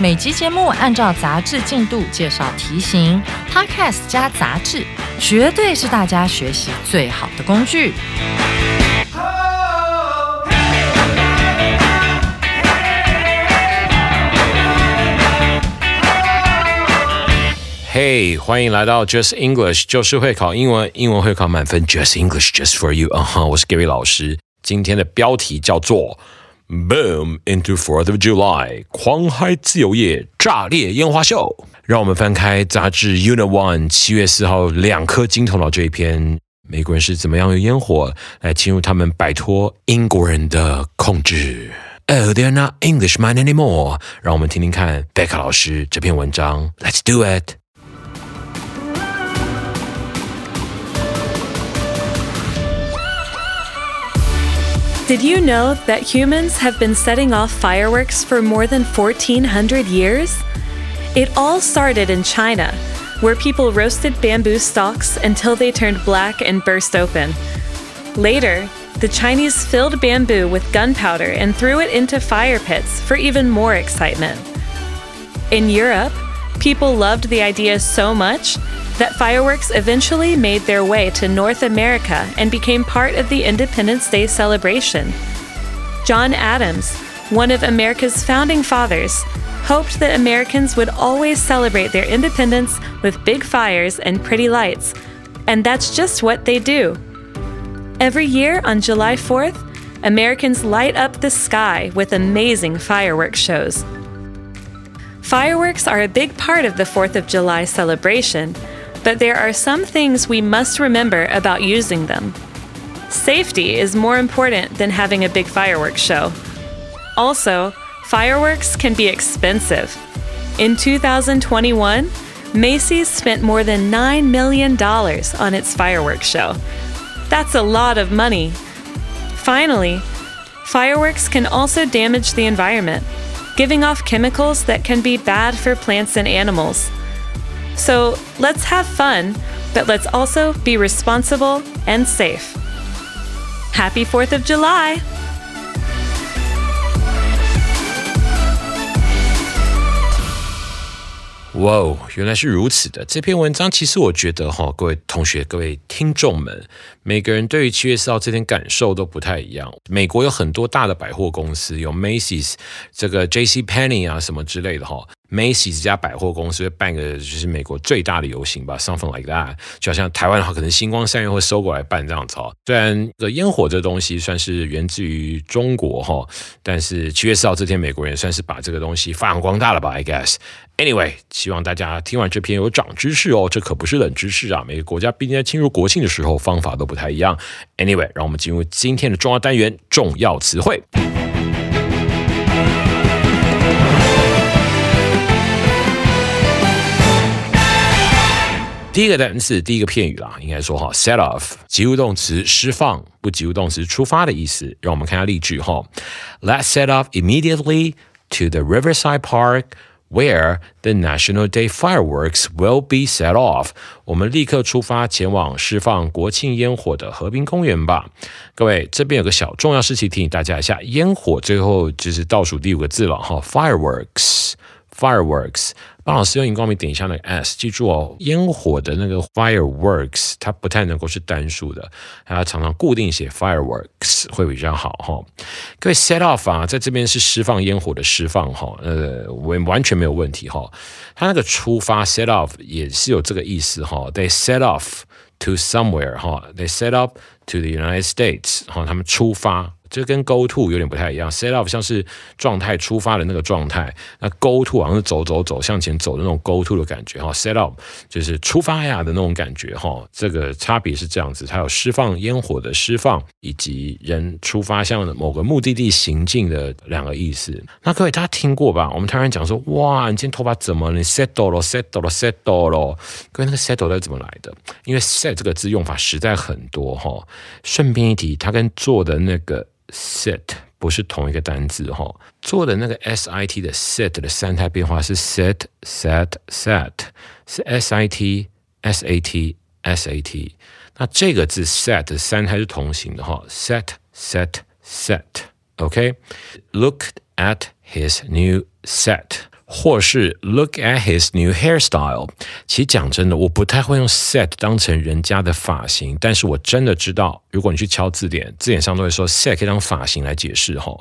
每集节目按照杂志进度介绍题型，Podcast 加杂志，绝对是大家学习最好的工具。嘿，欢迎来到 Just English，就是会考英文，英文会考满分，Just English just for you。啊哈，我是 Gary 老师。今天的标题叫做 Boom into Fourth of July，狂嗨自由夜，炸裂烟花秀。让我们翻开杂志 Unit One 七月四号两颗金头脑这一篇，美国人是怎么样用烟火来进入他们摆脱英国人的控制？Oh, they're not Englishmen anymore。让我们听听看贝卡老师这篇文章。Let's do it。Did you know that humans have been setting off fireworks for more than 1400 years? It all started in China, where people roasted bamboo stalks until they turned black and burst open. Later, the Chinese filled bamboo with gunpowder and threw it into fire pits for even more excitement. In Europe, people loved the idea so much that fireworks eventually made their way to North America and became part of the Independence Day celebration. John Adams, one of America's founding fathers, hoped that Americans would always celebrate their independence with big fires and pretty lights, and that's just what they do. Every year on July 4th, Americans light up the sky with amazing fireworks shows. Fireworks are a big part of the 4th of July celebration, but there are some things we must remember about using them. Safety is more important than having a big fireworks show. Also, fireworks can be expensive. In 2021, Macy's spent more than $9 million on its fireworks show. That's a lot of money. Finally, fireworks can also damage the environment, giving off chemicals that can be bad for plants and animals. So let's have fun, but let's also be responsible and safe. Happy 4th of July! 哇哦，原来是如此的！这篇文章其实我觉得哈，各位同学、各位听众们，每个人对于七月四号这天感受都不太一样。美国有很多大的百货公司，有 Macy's、这个 J.C. Penney 啊什么之类的哈。Macy's 这家百货公司会办个就是美国最大的游行吧，something like that。就好像台湾的话，可能星光三月会收过来办这样子哈。虽然这烟火这东西算是源自于中国哈，但是七月四号这天，美国人算是把这个东西发扬光大了吧，I guess。Anyway，希望大家听完这篇有长知识哦，这可不是冷知识啊。每个国家毕竟在庆祝国庆的时候方法都不太一样。Anyway，让我们进入今天的重要单元——重要词汇。第一个单词，第一个片语啦，应该说哈，set off，及物动词释放，不及物动词出发的意思。让我们看下例句哈，Let's set off immediately to the Riverside Park where the National Day fireworks will be set off。我们立刻出发前往释放国庆烟火的和平公园吧。各位，这边有个小重要事情提醒大家一下，烟火最后就是倒数第五个字了哈，fireworks。Fireworks，帮老师用荧光笔点一下那个 s，记住哦，烟火的那个 fireworks 它不太能够是单数的，还要常常固定写 fireworks 会比较好哈。各位 set off 啊，在这边是释放烟火的释放哈，呃，完完全没有问题哈。它那个出发 set off 也是有这个意思哈，they set off to somewhere 哈，they set up to the United States 哈，他们出发。这跟 go to 有点不太一样，set off 像是状态出发的那个状态，那 go to 好像是走走走向前走的那种 go to 的感觉哈，set off 就是出发呀的那种感觉哈，这个差别是这样子，它有释放烟火的释放，以及人出发向某个目的地行进的两个意思。那各位大家听过吧？我们台湾讲说，哇，你今天头发怎么你 set 堵了，set 堵了，set 堵了？各位那个 settle 是怎么来的？因为 set 这个字用法实在很多哈。顺便一提，它跟做的那个。Sit 不是同一个单字哈，做的那个 S I T 的 sit 的三态变化是 set sat sat，是 S I T S A T S A T，那这个字 set 的三态是同形的哈，set set set，OK，looked at his new set。或是 look at his new hairstyle。其实讲真的，我不太会用 set 当成人家的发型，但是我真的知道，如果你去敲字典，字典上都会说 set 可以当发型来解释哈。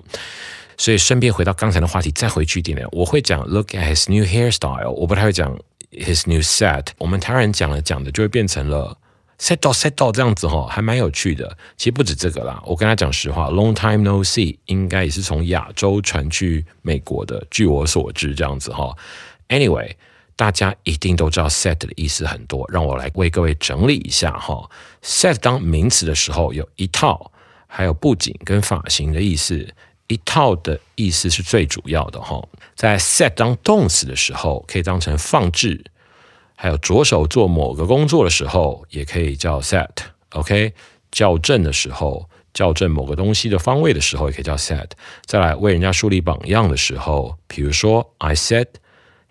所以顺便回到刚才的话题，再回去一点点，我会讲 look at his new hairstyle，我不太会讲 his new set。我们台湾人讲了讲的，就会变成了。Settle settle 这样子哈，还蛮有趣的。其实不止这个啦，我跟他讲实话，long time no see 应该也是从亚洲传去美国的。据我所知，这样子哈。Anyway，大家一定都知道 set 的意思很多，让我来为各位整理一下哈。set 当名词的时候，有一套，还有布景跟发型的意思。一套的意思是最主要的哈。在 set 当动词的时候，可以当成放置。还有着手做某个工作的时候，也可以叫 set，OK？校正的时候，校正某个东西的方位的时候，也可以叫 set。再来为人家树立榜样的时候，比如说 I set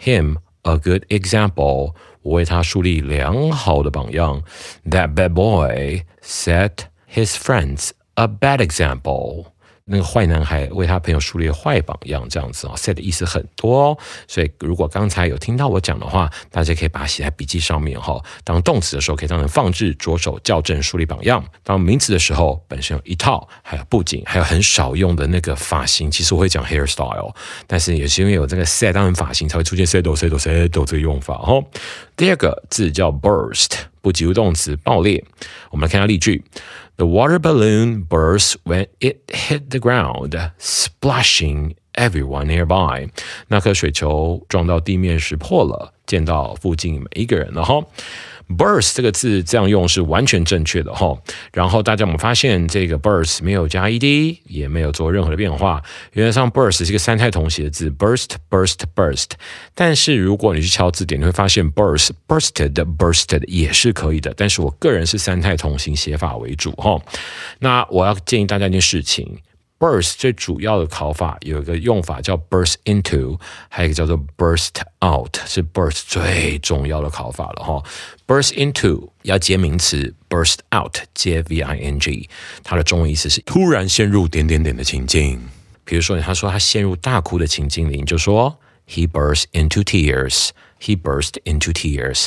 him a good example，我为他树立良好的榜样。That bad boy set his friends a bad example。那个坏男孩为他朋友树立坏榜样，这样子啊，set 的意思很多哦。所以如果刚才有听到我讲的话，大家可以把它写在笔记上面哈。当动词的时候，可以当成放置、着手、校正、树立榜样；当名词的时候，本身有一套，还有布景，还有很少用的那个发型。其实我会讲 hairstyle，但是也是因为有这个 set 当成发型，才会出现 settle settle settle 这个用法哈。第二个字叫 burst，不及物动词，爆裂。我们来看下例句。The water balloon burst when it hit the ground, splashing everyone nearby. 那颗水球撞到地面时破了，溅到附近每一个人了哈。Burst 这个字这样用是完全正确的哈。然后大家我们发现这个 burst 没有加 ed，也没有做任何的变化。原来上 burst 是一个三态同写的字，burst burst burst。但是如果你去敲字典，你会发现 burst bursted bursted 也是可以的。但是我个人是三态同形写法为主哈。那我要建议大家一件事情。Burst 最主要的考法有一个用法叫 burst into，还有一个叫做 burst out，是 burst 最重要的考法了哈。burst into 要接名词，burst out 接 v i n g，它的中文意思是突然陷入点点点的情境。比如说，他说他陷入大哭的情境里，你就说 he burst into tears，he burst into tears。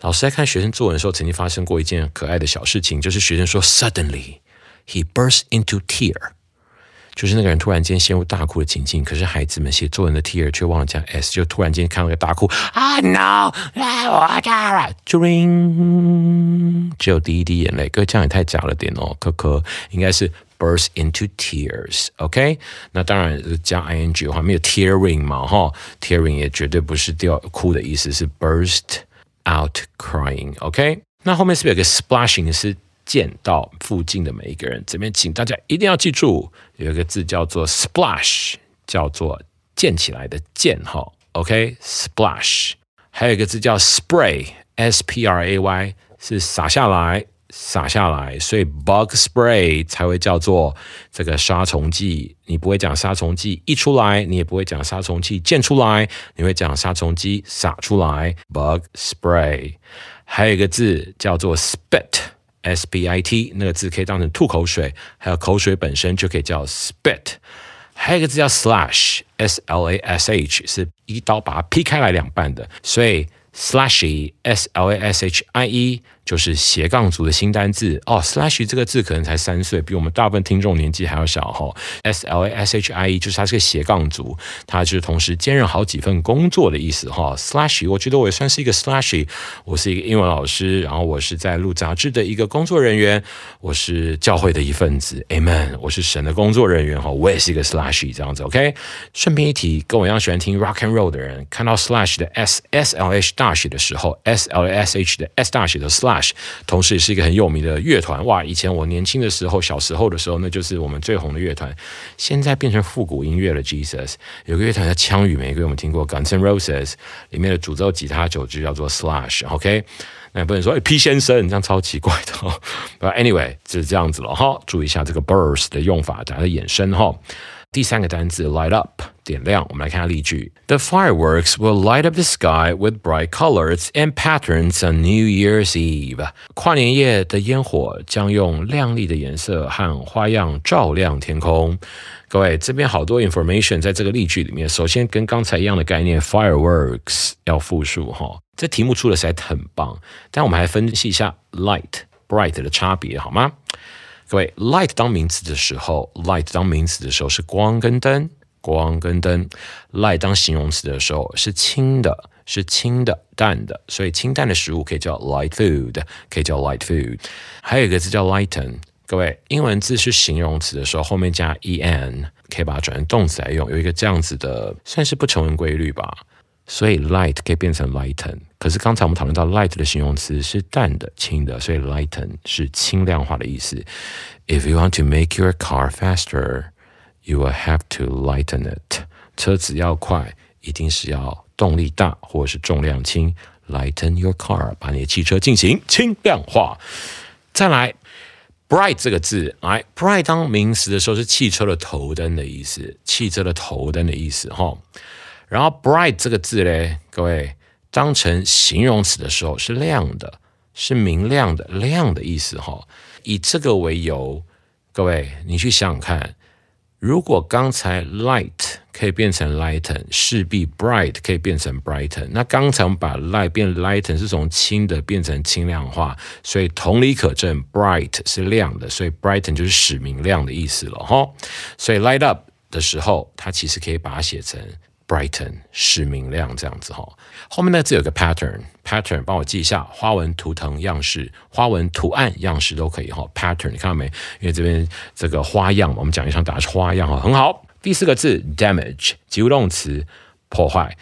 老师在看学生作文的时候，曾经发生过一件可爱的小事情，就是学生说 suddenly he burst into tear。就是那个人突然间陷入大哭的情境，可是孩子们写作文的 tear 却忘了加 s，就突然间看到一个大哭啊 no，我家了，ring，只有第一滴眼泪，哥这样也太假了点哦，可可应该是 burst into tears，OK？那当然加 ing 的话没有 tearing 嘛，哈，tearing 也绝对不是掉哭的意思，是 burst out crying，OK？那后面是不是有个 splashing 是？溅到附近的每一个人，这边请大家一定要记住，有一个字叫做 splash，叫做溅起来的溅哈，OK，splash，还有一个字叫 spray，s p r a y，是洒下来，洒下来，所以 bug spray 才会叫做这个杀虫剂。你不会讲杀虫剂溢出来，你也不会讲杀虫剂溅出来，你会讲杀虫剂洒出来，bug spray。还有一个字叫做 spit。S B I T 那个字可以当成吐口水，还有口水本身就可以叫 spit。还有一个字叫 slash，s l a s h，是一刀把它劈开来两半的，所以 slashy，s l a s h i e，就是斜杠族的新单字哦。slash 这个字可能才三岁，比我们大部分听众年纪还要小哈。s l a s h i e 就是他是个斜杠族，他就是同时兼任好几份工作的意思哈。slash 我觉得我也算是一个 slash，我是一个英文老师，然后我是在录杂志的一个工作人员，我是教会的一份子，amen。我是神的工作人员哈，我也是一个 slash 这样子，OK。顺便一提，跟我一样喜欢听 rock and roll 的人，看到 slash 的 s s l h 大写的时候，S L A S H 的 s 大写的 slash。同时也是一个很有名的乐团哇！以前我年轻的时候、小时候的时候，那就是我们最红的乐团。现在变成复古音乐了。Jesus 有个乐团叫枪与玫瑰，我们听过 Guns N' Roses 里面的主奏吉他手就叫做 Slash。OK，那不能说哎 P 先生，这样超奇怪的。But Anyway，就是这样子了哈。注意一下这个 burst 的用法，它的衍生哈。第三个单词 light up 点亮，我们来看下例句。The fireworks will light up the sky with bright colors and patterns on New Year's Eve。跨年夜的烟火将用亮丽的颜色和花样照亮天空。各位，这边好多 information 在这个例句里面。首先，跟刚才一样的概念，fireworks 要复数哈。这题目出的实在很棒，但我们还分析一下 light bright 的差别好吗？各位，light 当名词的时候，light 当名词的时候是光跟灯，光跟灯；light 当形容词的时候是轻的，是轻的、淡的。所以清淡的食物可以叫 light food，可以叫 light food。还有一个字叫 lighten。各位，英文字是形容词的时候后面加 en，可以把它转成动词来用，有一个这样子的，算是不成文规律吧。所以 light 可以变成 lighten，可是刚才我们讨论到 light 的形容词是淡的、轻的，所以 lighten 是轻量化的意思。If you want to make your car faster, you will have to lighten it。车子要快，一定是要动力大或者是重量轻。Lighten your car，把你的汽车进行轻量化。再来，bright 这个字，来 bright 当名词的时候是汽车的头灯的意思，汽车的头灯的意思，哈。然后 bright 这个字嘞，各位当成形容词的时候是亮的，是明亮的，亮的意思哈。以这个为由，各位你去想想看，如果刚才 light 可以变成 lighten，势必 bright 可以变成 brighten。那刚才我们把 light 变 lighten 是从轻的变成轻量化，所以同理可证，bright 是亮的，所以 brighten 就是使明亮的意思了哈。所以 light up 的时候，它其实可以把它写成。Brighten 使明亮这样子哈，后面那字有个 pattern，pattern 帮我记一下，花纹图腾样式、花纹图案样式都可以哈。Pattern 你看到没？因为这边这个花样，我们讲一场打的是花样哈，很好。第四个字 damage 及物动词破坏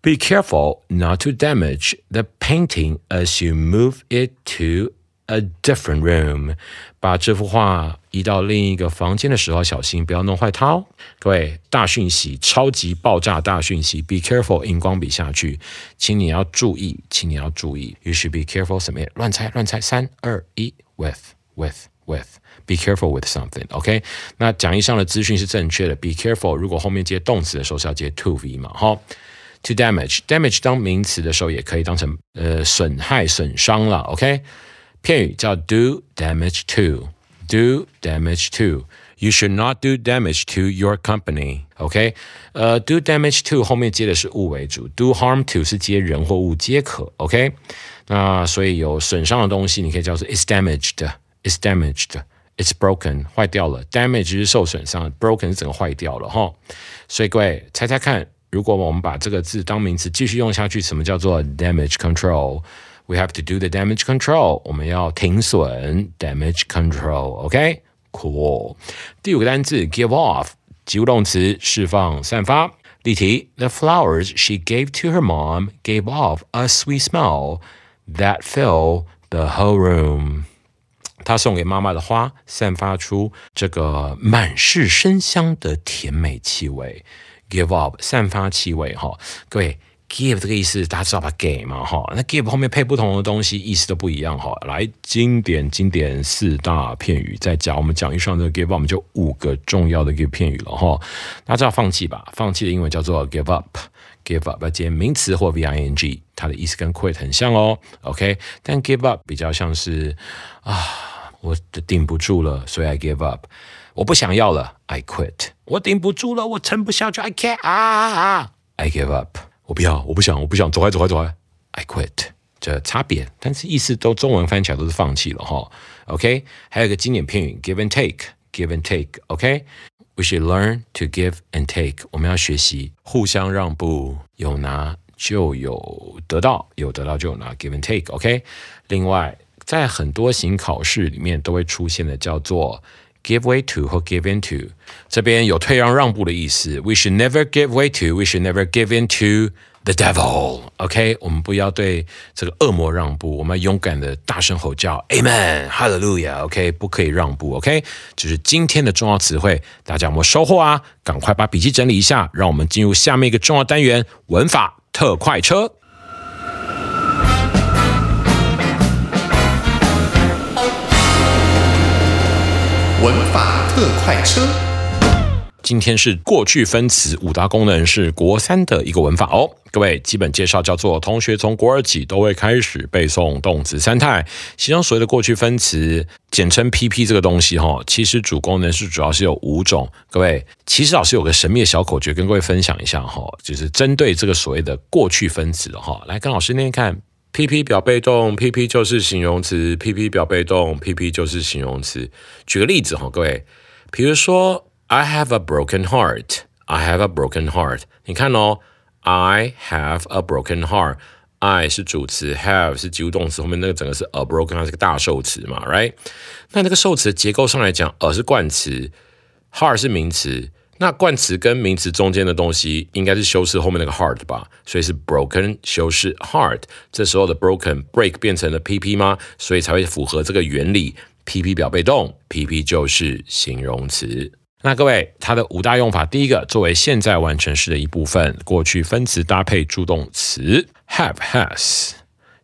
，Be careful not to damage the painting as you move it to a different room。把这幅画移到另一个房间的时候，小心不要弄坏它哦。各位，大讯息，超级爆炸大讯息，Be careful！荧光笔下去，请你要注意，请你要注意。You should be careful 什么？乱猜，乱猜。三二一，with，with，with，Be careful with something。OK，那讲义上的资讯是正确的。Be careful，如果后面接动词的时候是要接 to v 嘛？哈，to damage，damage 当名词的时候也可以当成呃损害、损伤了。OK。片语叫 do damage to do damage to you should not do damage to your company OK 呃 do damage to 后面接的是物为主 do harm to 是接人或物皆可 OK 那所以有损伤的东西你可以叫做 is damaged is damaged it's broken 坏掉了 damage 是受损伤 broken 是整个坏掉了哈所以各位猜猜看如果我们把这个字当名词继续用下去什么叫做 damage control We have to do the damage control。我们要停损，damage control。OK，cool。第五个单词 give off，及物动词，释放、散发。例题：The flowers she gave to her mom gave off a sweet smell that filled the whole room。她送给妈妈的花散发出这个满是生香的甜美气味。Give off，散发气味。哈，各位。 Give 这个意思，大家知道吧？给嘛，哈。那 give 后面配不同的东西，意思都不一样，哈。来，经典经典四大片语，再讲我们讲一上这个 give，我们就五个重要的 give 片语了，哈。大家知道放弃吧？放弃的英文叫做 give up，give up 要接名词或 v i n g，它的意思跟 quit 很像哦。OK，但 give up 比较像是啊，我顶不住了，所以 I give up。我不想要了，I quit。我顶不住了，我撑不下去，I can't 啊啊，I give up。我不要，我不想，我不想，走开，走开，走开。I quit，这差别，但是意思都中文翻起来都是放弃了哈。OK，还有一个经典片语 give and take，give and take。OK，we should learn to give and take。我们要学习互相让步，有拿就有得到，有得到就有拿，give and take。OK，另外在很多型考试里面都会出现的叫做 give way to 或 give in to，这边有退让让步的意思。We should never give way to，we should never give in to。The devil，OK，我们不要对这个恶魔让步，我们要勇敢的大声吼叫，Amen，Hallelujah，OK，不可以让步，OK，这是今天的重要词汇，大家有没有收获啊？赶快把笔记整理一下，让我们进入下面一个重要单元——文法特快车。文法特快车。今天是过去分词五大功能，是国三的一个文法哦。各位，基本介绍叫做：同学从国二起都会开始背诵动词三态，其中所谓的过去分词，简称 PP 这个东西哈，其实主功能是主要是有五种。各位，其实老师有个神秘的小口诀跟各位分享一下哈，就是针对这个所谓的过去分词哈，来跟老师念念看：PP 表被动，PP 就是形容词；PP 表被动，PP 就是形容词。举个例子哈，各位，比如说。I have a broken heart. I have a broken heart. 你看哦，I have a broken heart. I 是主词，have 是及物动词，后面那个整个是 a broken，它是个大受词嘛，right？那那个受词结构上来讲，a 是冠词，heart 是名词。那冠词跟名词中间的东西应该是修饰后面那个 heart 吧？所以是 broken 修饰 heart。这时候的 broken break 变成了 pp 吗？所以才会符合这个原理。pp 表被动，pp 就是形容词。那各位，它的五大用法，第一个，作为现在完成式的一部分，过去分词搭配助动词 have has，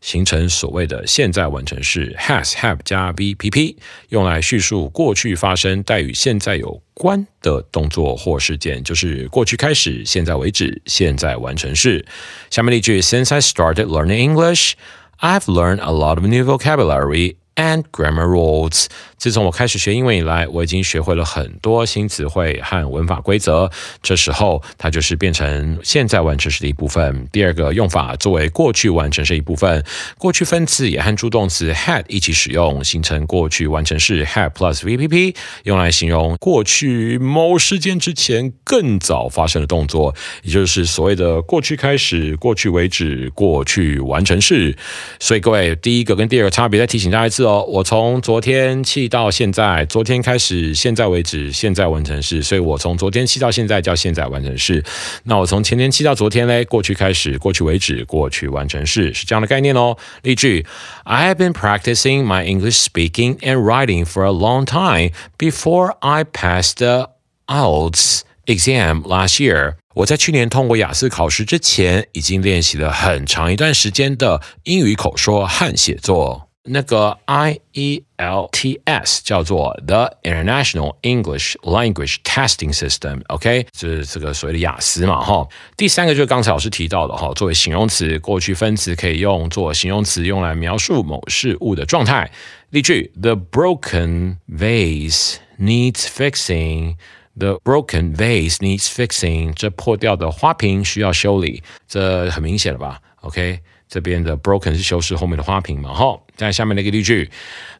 形成所谓的现在完成式 has have 加 v p p，用来叙述过去发生带与现在有关的动作或事件，就是过去开始，现在为止，现在完成式。下面例句：Since I started learning English, I've learned a lot of new vocabulary. And grammar rules。自从我开始学英文以来，我已经学会了很多新词汇和文法规则。这时候，它就是变成现在完成时的一部分。第二个用法，作为过去完成时一部分，过去分词也和助动词 had 一起使用，形成过去完成式 had plus VPP，用来形容过去某事件之前更早发生的动作，也就是所谓的过去开始、过去为止、过去完成式。所以，各位，第一个跟第二个差别，再提醒大家一次。我从昨天气到现在，昨天开始，现在为止，现在完成式，所以我从昨天气到现在叫现在完成式。那我从前天气到昨天嘞，过去开始，过去为止，过去完成式是这样的概念哦。例句：I have been practicing my English speaking and writing for a long time before I passed the IELTS exam last year。我在去年通过雅思考试之前，已经练习了很长一段时间的英语口说和写作。那个 I E L T S 叫做 The International English Language Testing System，OK，就是这个所谓的雅思嘛，哈。第三个就是刚才老师提到的哈，作为形容词，过去分词可以用作形容词，用来描述某事物的状态。例句：The broken vase needs fixing。The broken vase needs fixing。这破掉的花瓶需要修理。这很明显了吧？OK。这边的 broken 是修饰后面的花瓶嘛？哈，在下面那个例句，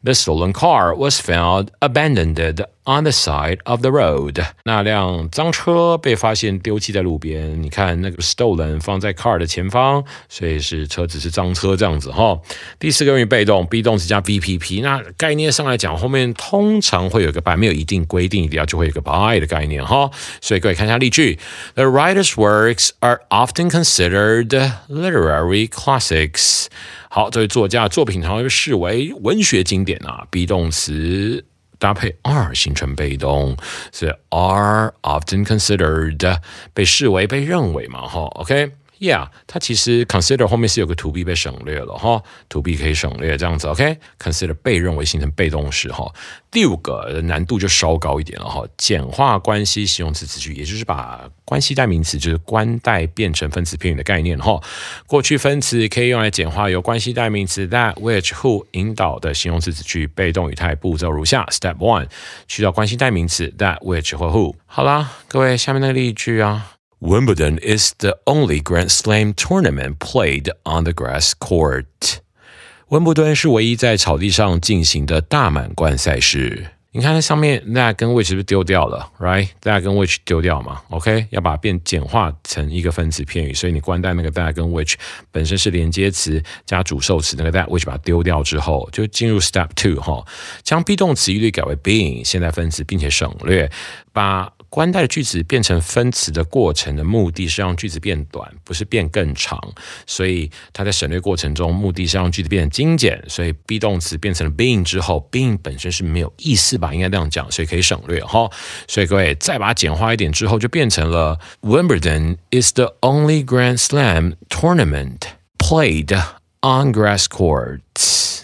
The stolen car was found abandoned on the side of the road。那辆脏车被发现丢弃在路边。你看那个 stolen 放在 car 的前方，所以是车子是脏车这样子哈。第四个用于被动，be 动词加 VPP。那概念上来讲，后面通常会有个 by，没有一定规定一定要就会有个 by 的概念哈。所以各位看一下例句，The writer's works are often considered literary classics。 好，这位作家作品常被视为文学经典啊。be 动词搭配 are 形成被动，所以 are often considered 被视为、被认为嘛，哈，OK。Yeah，它其实 consider 后面是有个 to be 被省略了哈，to be 可以省略这样子，OK？consider 被认为形成被动式哈。第五个难度就稍高一点了哈，简化关系形容词词句，也就是把关系代名词就是关代变成分词片语的概念哈。过去分词可以用来简化由关系代名词 that、which、who 引导的形容词词句，被动语态步骤如下：Step one，去掉关系代名词 that、which 或 who。好啦，各位下面那个例句啊。Wimbledon is the only Grand Slam tournament played on the grass court. 温布顿是唯一在草地上进行的大满贯赛事。你看它上面 that 跟 which 是不是丢掉了？Right，that 跟 which 丢掉嘛？OK，要把它变简化成一个分词片语，所以你关带那个 that 跟 which 本身是连接词加主受词，那个 that which 把它丢掉之后，就进入 step two 哈，将 be 动词一律改为 being 现在分词，并且省略把。 关带的句子变成分词的过程的目的是让句子变短，不是变更长。所以它在省略过程中，目的是让句子变得精简。所以 be 动词变成了 being 之后，being 本身是没有意思吧？应该这样讲，所以可以省略哈。所以各位再把它简化一点之后，就变成了 Wimbledon is the only Grand Slam tournament played on grass courts。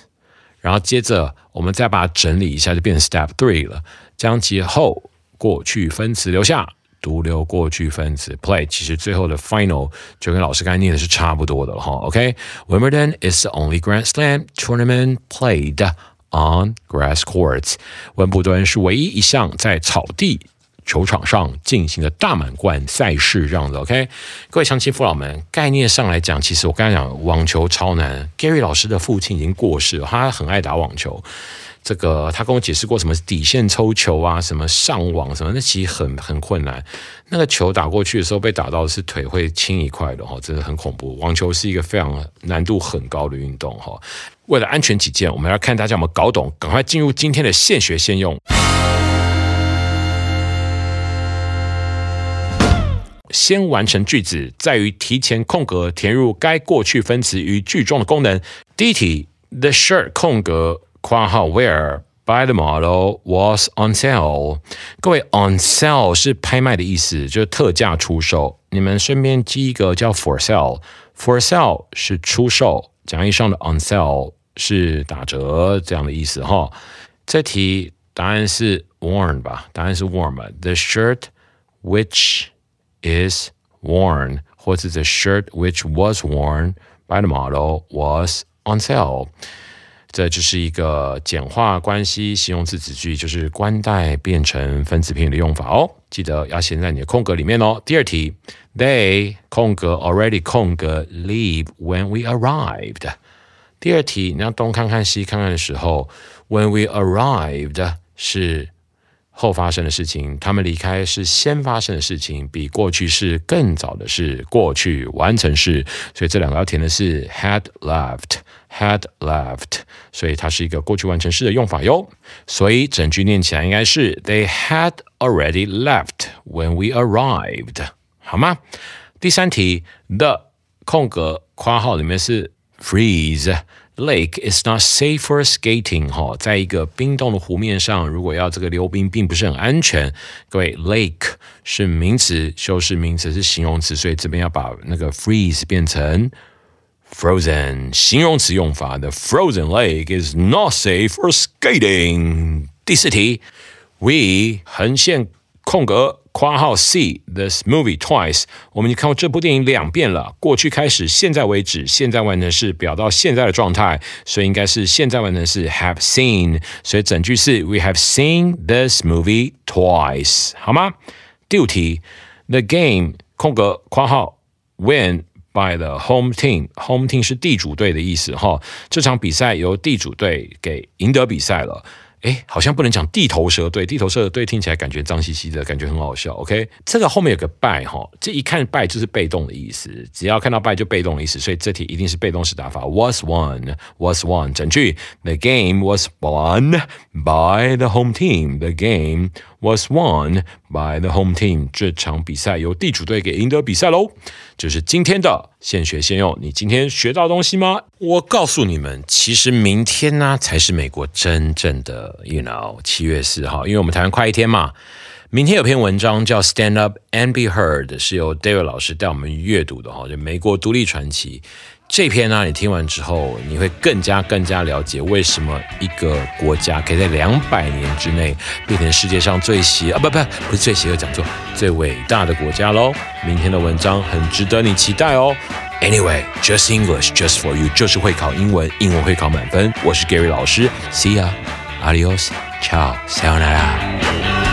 然后接着我们再把它整理一下，就变成 Step Three 了，将其后。过去分词留下，独留过去分词 play。其实最后的 final 就跟老师刚才念的是差不多的了哈。OK，Wimbledon is the only Grand Slam tournament played on grass courts。温布顿是唯一一项在草地球场上进行的大满贯赛事，这样子。OK，各位乡亲父老们，概念上来讲，其实我刚才讲网球超难。Gary 老师的父亲已经过世了，他很爱打网球。这个他跟我解释过什么底线抽球啊，什么上网什么，那其实很很困难。那个球打过去的时候被打到是腿会青一块的哈，真的很恐怖。网球是一个非常难度很高的运动哈。为了安全起见，我们要看大家有没有搞懂，赶快进入今天的现学现用。先完成句子，在于提前空格填入该过去分词于句中的功能。第一题，the shirt 空格。括号 where by the model was on sale。各位，on sale 是拍卖的意思，就是特价出售。你们顺便记一个叫 for sale。for sale 是出售，讲义上的 on sale 是打折这样的意思哈。这题答案是 worn 吧？答案是 worn 吧？The shirt which is worn，或者 the shirt which was worn by the model was on sale。 这就是一个简化关系形容词子句，就是关带变成分词片语的用法哦。记得要写在你的空格里面哦。第二题，They 空格 already 空格 leave when we arrived。第二题，你要东看看西看看的时候，when we arrived 是。后发生的事情，他们离开是先发生的事情，比过去式更早的是过去完成式，所以这两个要填的是 had left had left，所以它是一个过去完成式的用法哟。所以整句念起来应该是 They had already left when we arrived，好吗？第三题，the 空格括号里面是 freeze。Lake is not safe for skating，哈，在一个冰冻的湖面上，如果要这个溜冰，并不是很安全。各位，lake 是名词，修饰名词是形容词，所以这边要把那个 freeze 变成 frozen，形容词用法的 frozen lake is not safe for skating。第四题，we 横线空格。括号 see this movie twice，我们已经看过这部电影两遍了。过去开始，现在为止，现在完成式表到现在的状态，所以应该是现在完成式 have seen。所以整句是 We have seen this movie twice，好吗？第五题，The game 空格括号 win By the home team，home team 是地主队的意思哈。这场比赛由地主队给赢得比赛了。哎，好像不能讲地头蛇队，地头蛇队听起来感觉脏兮兮的，感觉很好笑。OK，这个后面有个 by 哈，这一看 by 就是被动的意思，只要看到 by 就被动的意思，所以这题一定是被动式打法。Was won, was won，整句 The game was won by the home team. The game was won by the home team. 这场比赛由地主队给赢得比赛喽。就是今天的现学现用，你今天学到东西吗？我告诉你们，其实明天呢才是美国真正的，you know，七月四号，因为我们台湾快一天嘛。明天有篇文章叫《Stand Up and Be Heard》，是由 David 老师带我们阅读的哈，就美国独立传奇。这篇呢，你听完之后，你会更加更加了解为什么一个国家可以在两百年之内变成世界上最邪啊不不不是最邪恶，讲座，最伟大的国家喽。明天的文章很值得你期待哦。Anyway，just English，just for you，就是会考英文，英文会考满分。我是 Gary 老师，See ya，Adios，Ciao，Sayonara。